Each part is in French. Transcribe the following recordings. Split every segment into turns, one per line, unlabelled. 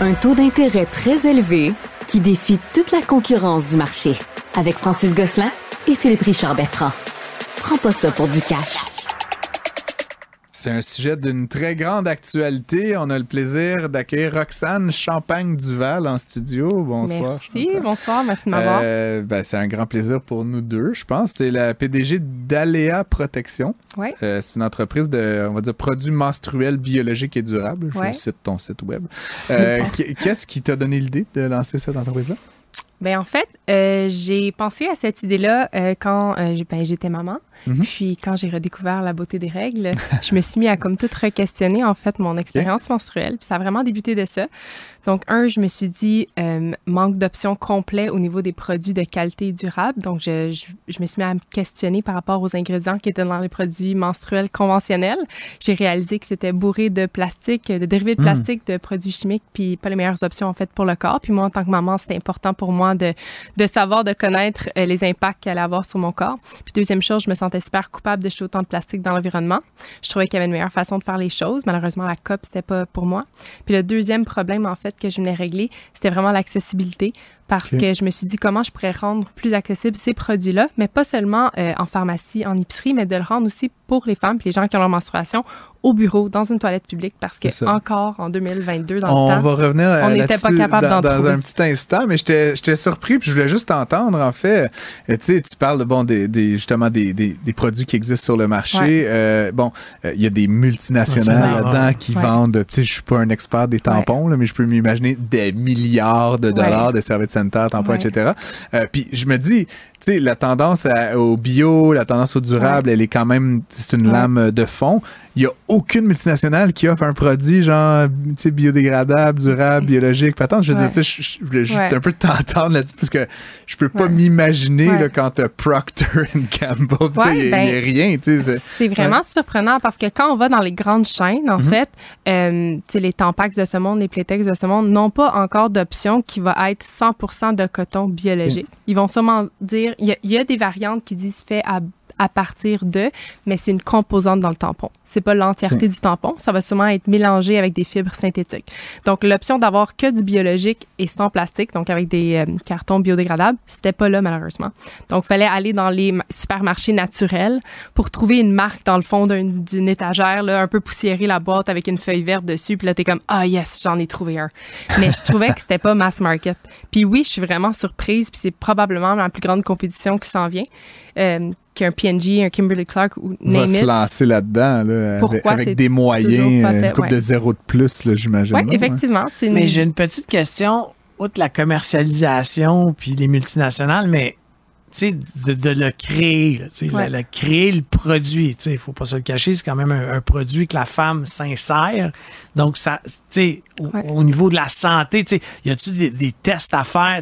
Un taux d'intérêt très élevé qui défie toute la concurrence du marché. Avec Francis Gosselin et Philippe Richard Bertrand. Prends pas ça pour du cash.
C'est un sujet d'une très grande actualité. On a le plaisir d'accueillir Roxane Champagne-Duval en studio. Bonsoir.
Merci, bonsoir, merci de m'avoir.
Euh, ben, c'est un grand plaisir pour nous deux, je pense. C'est la PDG d'Aléa Protection.
Ouais.
Euh, c'est une entreprise de, on va dire, produits menstruels biologiques et durables. Je
Ouais.
cite ton site web. Euh, qu- Qu'est-ce qui t'a donné l'idée de lancer cette entreprise-là?
Ben, en fait, euh, j'ai pensé à cette idée-là euh, quand euh, ben, j'étais maman.
Mhm.
Puis quand j'ai redécouvert la beauté des règles, je me suis mis à comme tout re-questionner en fait mon expérience menstruelle. Puis ça a vraiment débuté de ça. Donc un, je me suis dit euh, manque d'options complets au niveau des produits de qualité durable. Donc je, je, je me suis mis à me questionner par rapport aux ingrédients qui étaient dans les produits menstruels conventionnels. J'ai réalisé que c'était bourré de plastique, de dérivés de
Mhm.
plastique, de produits chimiques, puis pas les meilleures options en fait pour le corps. Puis moi en tant que maman, c'était important pour moi de, de savoir, de connaître euh, les impacts qu'elle allait avoir sur mon corps. Puis deuxième chose, je me sentais super coupable de jeter autant de plastique dans l'environnement. Je trouvais qu'il y avait une meilleure façon de faire les choses. Malheureusement, la COP, c'était pas pour moi. Puis le deuxième problème, en fait, que je venais régler, c'était vraiment l'accessibilité. Parce que je me suis dit comment je pourrais rendre plus accessibles ces produits-là, mais pas seulement euh, en pharmacie, en épicerie, mais de le rendre aussi pour les femmes puis les gens qui ont leur menstruation au bureau, dans une toilette publique, parce que encore en 2022, dans
On
le temps,
va revenir
on n'était pas capable
dans,
d'en
dans
trouver.
un petit instant, mais j'étais surpris puis je voulais juste t'entendre en fait. Euh, Tu sais, tu parles de bon des, des- justement des, des, des produits qui existent sur le marché.
Ouais.
Euh, bon, euh, il y a des multinationales là-dedans qui
Ouais.
vendent. Tu sais, je suis pas un expert des tampons là, mais je peux m'imaginer des milliards de dollars
Ouais.
de serviettes sanitaires, tampons,
Ouais.
etc. Euh, puis je me dis, sais, la tendance à- au bio, la tendance au durable, elle est quand même, c'est une
Ouais.
lame de fond. Il y a aucune multinationale qui offre un produit genre, tu biodégradable, durable, biologique. Patente, je veux
Ouais.
dire, tu je- voulais juste
Ouais.
un peu t'entendre là-dessus parce que je peux pas
Ouais.
m'imaginer quand t'as Procter Gamble, tu il y a-
ben,
a rien, tu c'est-
vraiment surprenant parce que quand on va dans les grandes chaînes, en
Mhm.
fait, euh, tu sais, les Tampax de ce monde, les Playtex de ce monde n'ont pas encore d'option qui va être 100% de coton biologique. Ils vont sûrement dire, il y, a- il y a des variantes qui disent fait à, à partir de, mais c'est une composante dans le tampon. C'est pas l'entièreté du tampon. Ça va sûrement être mélangé avec des fibres synthétiques. Donc, l'option d'avoir que du biologique et sans plastique, donc avec des euh, cartons biodégradables, c'était pas là, malheureusement. Donc, il fallait aller dans les ma- supermarchés naturels pour trouver une marque dans le fond d'un- d'une étagère, là, un peu poussiérée, la boîte avec une feuille verte dessus. Puis là, t'es comme, ah yes, j'en ai trouvé un. Mais je trouvais que c'était pas mass market. Puis oui, je suis vraiment surprise. Puis c'est probablement la plus grande compétition qui s'en vient. Euh, qu'un P&G, un Kimberly Clark ou
On va se lancer là-dedans, là, avec,
Pourquoi?
avec
c'est
des moyens, euh,
fait,
une coupe
ouais.
de zéro de plus, là, j'imagine.
Oui, effectivement. C'est une...
Mais j'ai une petite question, outre la commercialisation puis les multinationales, mais de, de le créer, là,
Ouais.
le, le créer le produit, il faut pas se le cacher, c'est quand même un, un produit que la femme s'insère. Donc, ça, au, au niveau de la santé, y a-tu des, des tests à faire?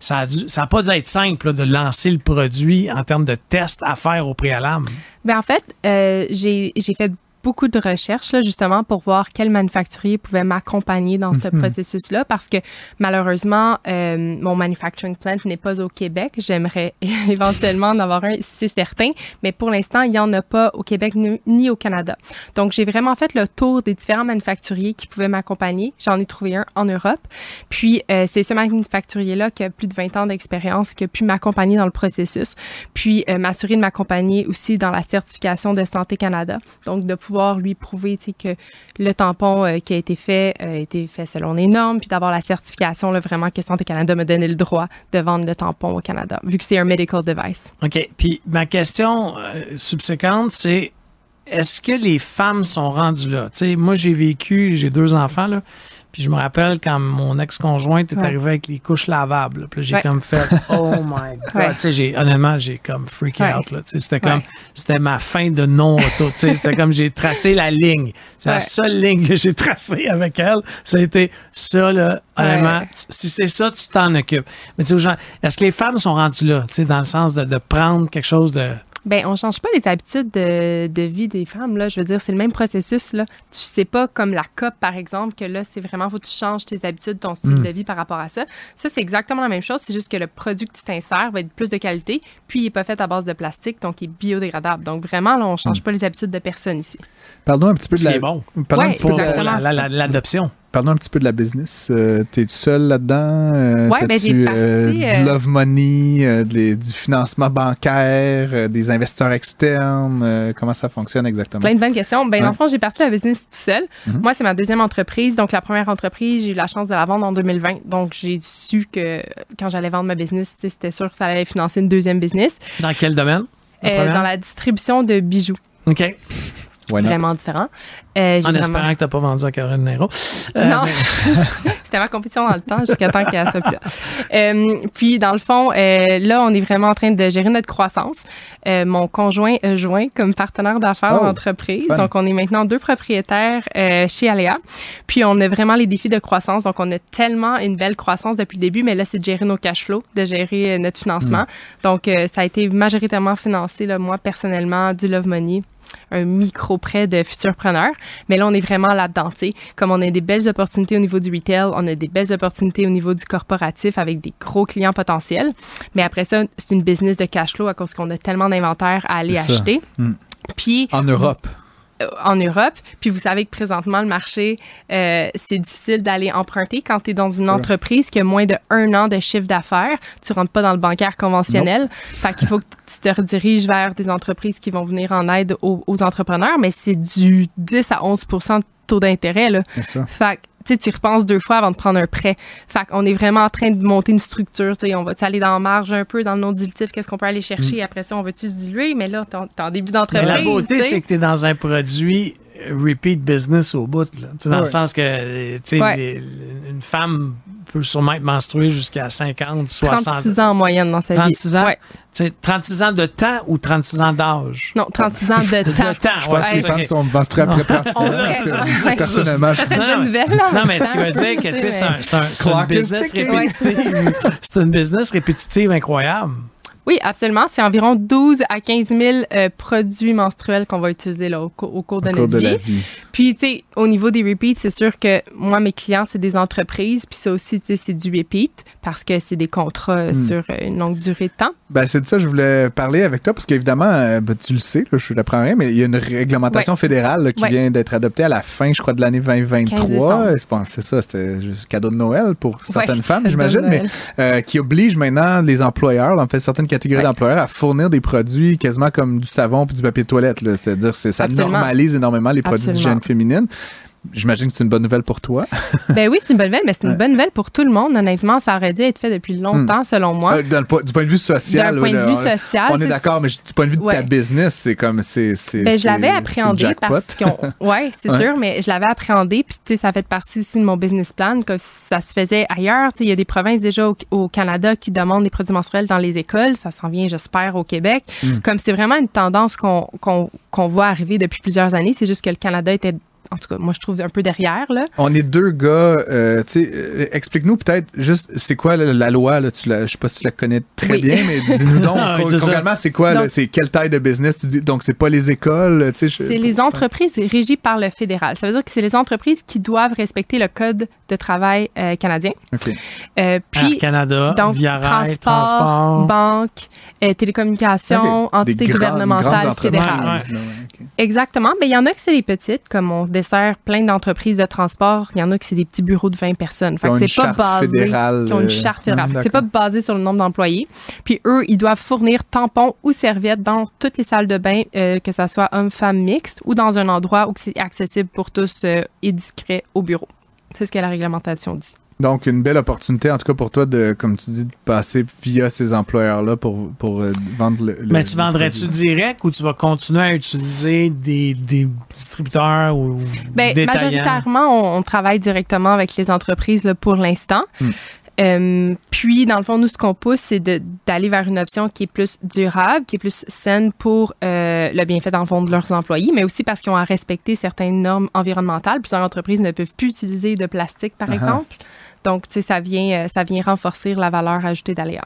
Ça a, dû- ça a pas dû être simple là, de lancer le produit en termes de tests à faire au préalable.
Ben, en fait, euh, j'ai j'ai fait beaucoup de recherches là, justement pour voir quel manufacturier pouvait m'accompagner dans ce processus-là parce que malheureusement, euh, mon manufacturing plant n'est pas au Québec. J'aimerais éventuellement en avoir un, c'est certain, mais pour l'instant, il n'y en a pas au Québec ni, ni au Canada. Donc, j'ai vraiment fait le tour des différents manufacturiers qui pouvaient m'accompagner. J'en ai trouvé un en Europe. Puis, euh, c'est ce manufacturier-là qui a plus de 20 ans d'expérience qui a pu m'accompagner dans le processus. Puis, euh, m'assurer de m'accompagner aussi dans la certification de Santé Canada. Donc, de pouvoir lui prouver que le tampon euh, qui a été fait euh, a été fait selon les normes, puis d'avoir la certification là, vraiment que Santé Canada me donnait le droit de vendre le tampon au Canada, vu que c'est un medical device.
OK. Puis ma question euh, subséquente, c'est est-ce que les femmes sont rendues là? Tu sais, moi, j'ai vécu, j'ai deux enfants, là. Puis je me rappelle quand mon ex-conjointe est
Ouais.
arrivée avec les couches lavables. Puis j'ai
Ouais.
comme fait Oh my God.
Ouais.
Tu sais, j'ai, honnêtement, j'ai comme freak out. Là. Tu sais, c'était comme c'était ma fin de non-auto. Tu sais, c'était comme j'ai tracé la ligne. C'est la seule ligne que j'ai tracée avec elle. Ça a été ça, là. Honnêtement, tu- si c'est ça, tu t'en occupes. Mais tu sais, est-ce que les femmes sont rendues là? Tu sais, dans le sens de, de prendre quelque chose de.
Ben, on change pas les habitudes de, de vie des femmes, là. Je veux dire, c'est le même processus, là. Tu sais pas comme la COP, par exemple, que là, c'est vraiment, faut que tu changes tes habitudes, ton style
Mm.
de vie par rapport à ça. Ça, c'est exactement la même chose. C'est juste que le produit que tu t'insères va être plus de qualité, puis il est pas fait à base de plastique, donc il est biodégradable. Donc, vraiment, là, on change
Mm.
pas les habitudes de personne ici.
Parlons un petit peu de la.
bon.
Parlons un petit peu
Pour
de la-
Exactement.
la- la- la- l'adoption.
Parlons un petit peu de la business. Euh, T'es tu seul là-dedans? Euh,
Ouais, ben, j'ai parti,
euh, du
euh,
love money, euh, des- du financement bancaire, euh, des investisseurs externes? euh, comment ça fonctionne exactement?
Plein de bonnes questions. Ben,
Ouais.
dans le fond, j'ai parti la business tout seul.
Mhm.
Moi, c'est ma deuxième entreprise. Donc, la première entreprise, j'ai eu la chance de la vendre en 2020. Donc, j'ai su que quand j'allais vendre ma business, c'était sûr que ça allait financer une deuxième business
Dans quel domaine? La
euh, dans la distribution de bijoux.
OK.
Vraiment différent. Euh,
En
vraiment-
espérant que tu n'as pas vendu à Caroline Nero. Euh,
non,
mais-
c'était ma compétition dans le temps jusqu'à temps qu'elle soit plus là. Euh, puis, dans le fond, euh, là, on est vraiment en train de gérer notre croissance. Euh, mon conjoint a joint comme partenaire d'affaires
Oh, fun.
Donc, on est maintenant deux propriétaires euh, chez Aléa. Puis, on a vraiment les défis de croissance. Donc, on a tellement une belle croissance depuis le début, mais là, c'est de gérer nos cash flows, de gérer notre financement. Donc, euh, ça a été majoritairement financé, là, moi, personnellement, du Love Money un micro-prêt de futurs preneurs. Mais là, on est vraiment là-dedans. Comme on a des belles opportunités au niveau du retail, on a des belles opportunités au niveau du corporatif avec des gros clients potentiels. Mais après ça, c'est une business de cash flow à cause qu'on a tellement d'inventaire à aller acheter.
Mm.
Puis,
En Europe.
Euh, en Europe. Puis vous savez que présentement, le marché, euh, c'est difficile d'aller emprunter quand tu es dans une entreprise qui a moins de un an de chiffre d'affaires. Tu rentres pas dans le bancaire conventionnel. Fait qu'il faut que tu te rediriges vers des entreprises qui vont venir en aide aux, aux entrepreneurs, mais c'est du 10 à 11 de taux d'intérêt. Fait que, tu repenses deux fois avant de prendre un prêt. Fait qu'on est vraiment en train de monter une structure. Tu sais, on va aller dans la marge un peu, dans le non-dilutif, qu'est-ce qu'on peut aller chercher. Après ça, on va-tu se diluer? Mais là, t'es en- début d'entreprise.
la beauté, c'est que tu es dans un produit repeat business au bout. Là. Dans le sens que
Ouais.
les- une femme peut sûrement être menstruée jusqu'à 50, 60.
36 ans en moyenne dans sa vie.
36 ans?
Ouais.
Tu sais, 36 ans de temps ou 36 ans d'âge?
Non, 36 ans de temps.
De temps,
Je
ouais,
pense que
c'est
les femmes sont menstruées après 36
On
ans.
serait-
parce que
ouais.
Personnellement,
Ça
je
serait une bonne nouvelle. là.
Non, mais ce qui veut dire que tu sais, c'est un- c'est un- c'est une business répétitive. C'est une business répétitive incroyable.
Oui, absolument. C'est environ 12 à 15 000 euh, produits menstruels qu'on va utiliser là, au, cou- au cours de
au cours
notre
de
vie.
la vie.
Puis, tu sais, au niveau des repeats, c'est sûr que moi, mes clients, c'est des entreprises. Puis ça aussi, tu sais, c'est du repeat parce que c'est des contrats euh,
Hmm.
sur euh, une longue durée de temps.
Ben, c'est de ça que je voulais parler avec toi, parce qu'évidemment, euh, ben, tu le sais, là, je l'apprends rien, mais il y a une réglementation fédérale là, qui
Ouais.
vient d'être adoptée à la fin, je crois, de l'année
15
2023.
décembre.
C'est ça, c'était juste cadeau de Noël pour certaines
Ouais,
femmes, j'imagine, mais euh, qui oblige maintenant les employeurs, là, en fait, certaines catégories
Ouais.
d'employeurs à fournir des produits quasiment comme du savon puis du papier de toilette. C'est-à-dire c'est ça
Absolument.
normalise énormément les produits d'hygiène féminine. J'imagine que c'est une bonne nouvelle pour toi.
ben oui, c'est une bonne nouvelle, mais c'est une
Ouais.
bonne nouvelle pour tout le monde. Honnêtement, ça aurait dû être fait depuis longtemps, selon moi.
Euh, dans le po- du point de vue social.
D'un point
oui,
de vue
on-
social.
On est d'accord, mais du point de vue de ta business, c'est comme c'est
Ben, je l'avais appréhendé parce qu'on. Ouais, c'est
Ouais.
sûr, mais je l'avais appréhendé. Puis, tu sais, ça fait partie aussi de mon business plan, que ça se faisait ailleurs. Tu sais, il y a des provinces déjà au, au Canada qui demandent des produits menstruels dans les écoles. Ça s'en vient, j'espère, au Québec.
Mm.
Comme c'est vraiment une tendance qu'on qu'on qu'on voit arriver depuis plusieurs années. C'est juste que le Canada était. En tout cas, moi, je trouve un peu derrière, là.
On est deux gars. euh, euh, explique-nous peut-être juste c'est quoi la, la loi là? Tu la, je sais pas si tu la connais très
Oui.
bien, mais dis-nous donc
Ah
concrètement c'est quoi là, C'est quelle taille de business? Tu dis donc c'est pas les écoles. Tu sais, je-
C'est les entreprises régies par le fédéral. Ça veut dire que c'est les entreprises qui doivent respecter le code de travail euh, canadien.
Ok.
Euh, puis,
Air Canada,
donc,
Via Rail,
transport,
transport.
banque, euh, télécommunications,
Ok.
entité
Des grandes-
gouvernementale
grandes
fédérale.
entreprises, là, ouais, ok.
Exactement. Mais il y en a que c'est les petites, comme on dessert plein d'entreprises de transport. Il y en a que c'est des petits bureaux de 20 personnes. Fait
Qui
c'est pas basé.
fédérale,
Qui ont une
euh,
charte fédérale. c'est pas basé sur le nombre d'employés. Puis eux, ils doivent fournir tampons ou serviettes dans toutes les salles de bain, euh, que ça soit homme-femme mixte ou dans un endroit où c'est accessible pour tous euh, et discret au bureau. C'est ce que la réglementation dit.
Donc une belle opportunité en tout cas pour toi de comme tu dis de passer via ces employeurs là pour pour euh, vendre le. le-
Mais tu vendrais-tu direct ou tu vas continuer à utiliser des, des distributeurs ou
Ben,
détaillants?
majoritairement, on, on travaille directement avec les entreprises là, pour l'instant.
Hmm.
Euh, puis, dans le fond, nous, ce qu'on pousse, c'est d'aller vers une option qui est plus durable, qui est plus saine pour euh, le bienfait, dans le fond, de leurs employés, mais aussi parce qu'ils ont à respecter certaines normes environnementales. Plusieurs entreprises ne peuvent plus utiliser de plastique, par
Ah ah.
exemple. Donc, tu sais, ça vient, euh, ça vient renforcer la valeur ajoutée d'Aléa.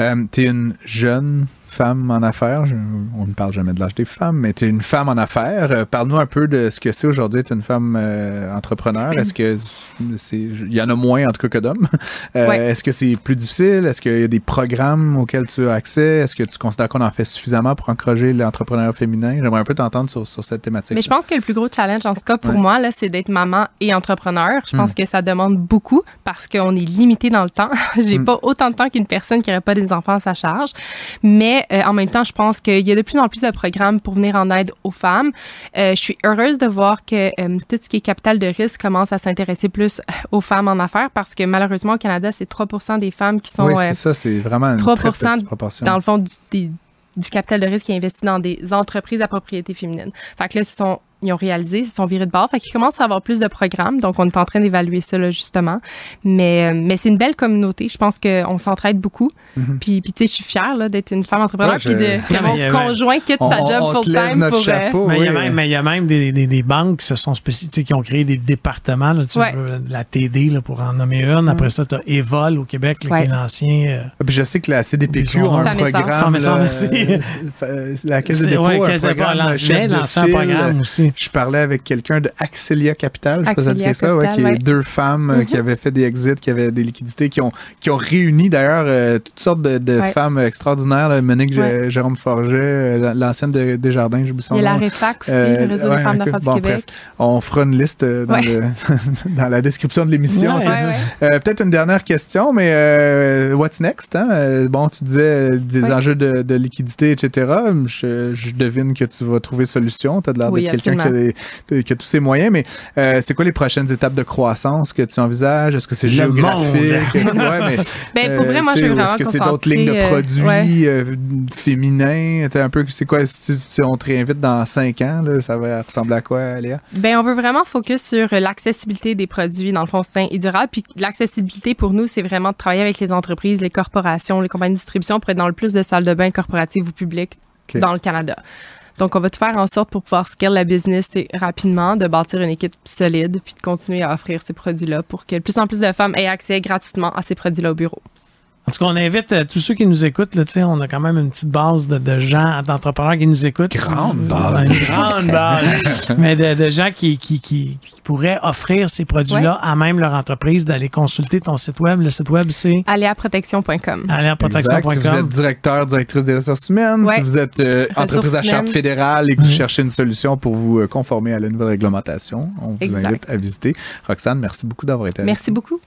Euh, T'es une jeune femme en affaires. Je- on ne parle jamais de l'âge des femmes, mais tu es une femme en affaires. Euh, Parle-nous un peu de ce que c'est aujourd'hui être une femme euh, entrepreneur. Est-ce que c'est, il y en a moins en tout cas que d'hommes? Euh,
Ouais.
Est-ce que c'est plus difficile? Est-ce qu'il y a des programmes auxquels tu as accès? Est-ce que tu considères qu'on en fait suffisamment pour encourager l'entrepreneuriat féminin? J'aimerais un peu t'entendre sur, sur cette thématique.
Mais je pense que le plus gros challenge, en tout cas pour
Ouais.
moi, c'est d'être maman et entrepreneur. Je pense
Hmm.
que ça demande beaucoup parce qu'on est limité dans le temps. J'ai
Hmm.
pas autant de temps qu'une personne qui n'aurait pas des enfants à sa charge. Mais euh, en même temps, je pense qu'il y a de plus en plus de programmes pour venir en aide aux femmes. Euh, je suis heureuse de voir que euh, tout ce qui est capital de risque commence à s'intéresser plus aux femmes en affaires parce que malheureusement au Canada, c'est 3 des femmes qui sont
oui, c'est ça, c'est vraiment une
3%
très petite proportion.
dans le fond du, des- du capital de risque qui est investi dans des entreprises à propriété féminine. Fait que là, ce sont, ils ont réalisé, ils se sont virés de bord. Fait qu'ils commencent à avoir plus de programmes. Donc, on est en train d'évaluer ça, là, justement. Mais, euh, mais c'est une belle communauté. Je pense qu'on s'entraide beaucoup. Puis, puis tu sais, je suis fière là, d'être une femme entrepreneur.
Ouais, je-
Puis de, que
Non, mais il y a-
mon conjoint quitte
On-
sa job full-time
notre
pour... euh,
chapeau.
Mais il y a même, mais il y a même des, des, des banques qui se sont spécifiques, qui ont créé des départements, là, tu
Ouais.
veux, la TD là, pour en nommer une. Après ça, tu as Evol au Québec, là,
Ouais.
qui est l'ancien. euh,
Ah, puis je sais que la CDPQ a un
Femme
programme.
Femme et merci.
euh, la Caisse de
c'est-
dépôt
ouais,
a un programme file.
programme aussi.
Je parlais avec quelqu'un de Axelia Capital, je sais pas si ça dit
Axelia
ça, ouais,
Capital,
qui est deux femmes euh, qui avaient fait des exits, qui avaient des liquidités, qui ont, qui ont réuni d'ailleurs euh, toutes sortes de, de
Ouais.
femmes extraordinaires. là. Monique. Jérôme Forget, euh, l'ancienne de Desjardins, j'oublie son
Il y a la
nom.
REFAC aussi,
Euh,
le réseau
ouais,
des femmes d'affaires
bon,
du Québec.
On fera une liste euh, dans, le- dans la description de l'émission. Sais. Euh, Peut-être une dernière question, mais euh, what's next? Hein? Euh, Bon, tu disais euh, des enjeux de, de liquidité, etc. Je, je devine que tu vas trouver solution. Tu as l'air
Oui,
d'être quelqu'un qui, a
absolument.
des- de- qui a tous ses moyens, mais euh, c'est quoi les prochaines étapes de croissance que tu envisages? Est-ce que c'est géographique? ouais, mais,
Ben, pour
euh,
vrai, moi, je
sais,
veux vraiment
Est-ce que c'est d'autres lignes de
euh,
produits
ouais.
euh, féminins? T'es un peu, c'est quoi, si, si on te réinvite dans cinq ans, là, ça va ressembler à quoi, Léa?
Ben, on veut vraiment focus sur l'accessibilité des produits, dans le fond, sains et durables. Puis l'accessibilité, pour nous, c'est vraiment de travailler avec les entreprises, les corporations, les compagnies de distribution pour être dans le plus de salles de bain corporatives ou publiques
Ok.
dans le Canada. Donc, on va tout faire en sorte pour pouvoir scale la business rapidement, de bâtir une équipe solide, puis de continuer à offrir ces produits-là pour que de plus en plus de femmes aient accès gratuitement à ces produits-là au bureau.
En tout cas, on invite euh, tous ceux qui nous écoutent, là, on a quand même une petite base de, de gens, d'entrepreneurs qui nous écoutent.
Grande base.
Une grande base. Mais de, de gens qui, qui, qui, qui pourraient offrir ces produits-là à même leur entreprise, d'aller consulter ton site web. Le site web, c'est?
Aléaprotection.com.
Exact. Si vous êtes
aléaprotection.com.
directeur, directrice des ressources humaines,
Ouais.
si vous êtes euh, entreprise à charte fédérale et que vous cherchez une solution pour vous euh, conformer à la nouvelle réglementation, on vous
Exact.
invite à visiter. Roxane, merci beaucoup d'avoir été avec
Merci beaucoup.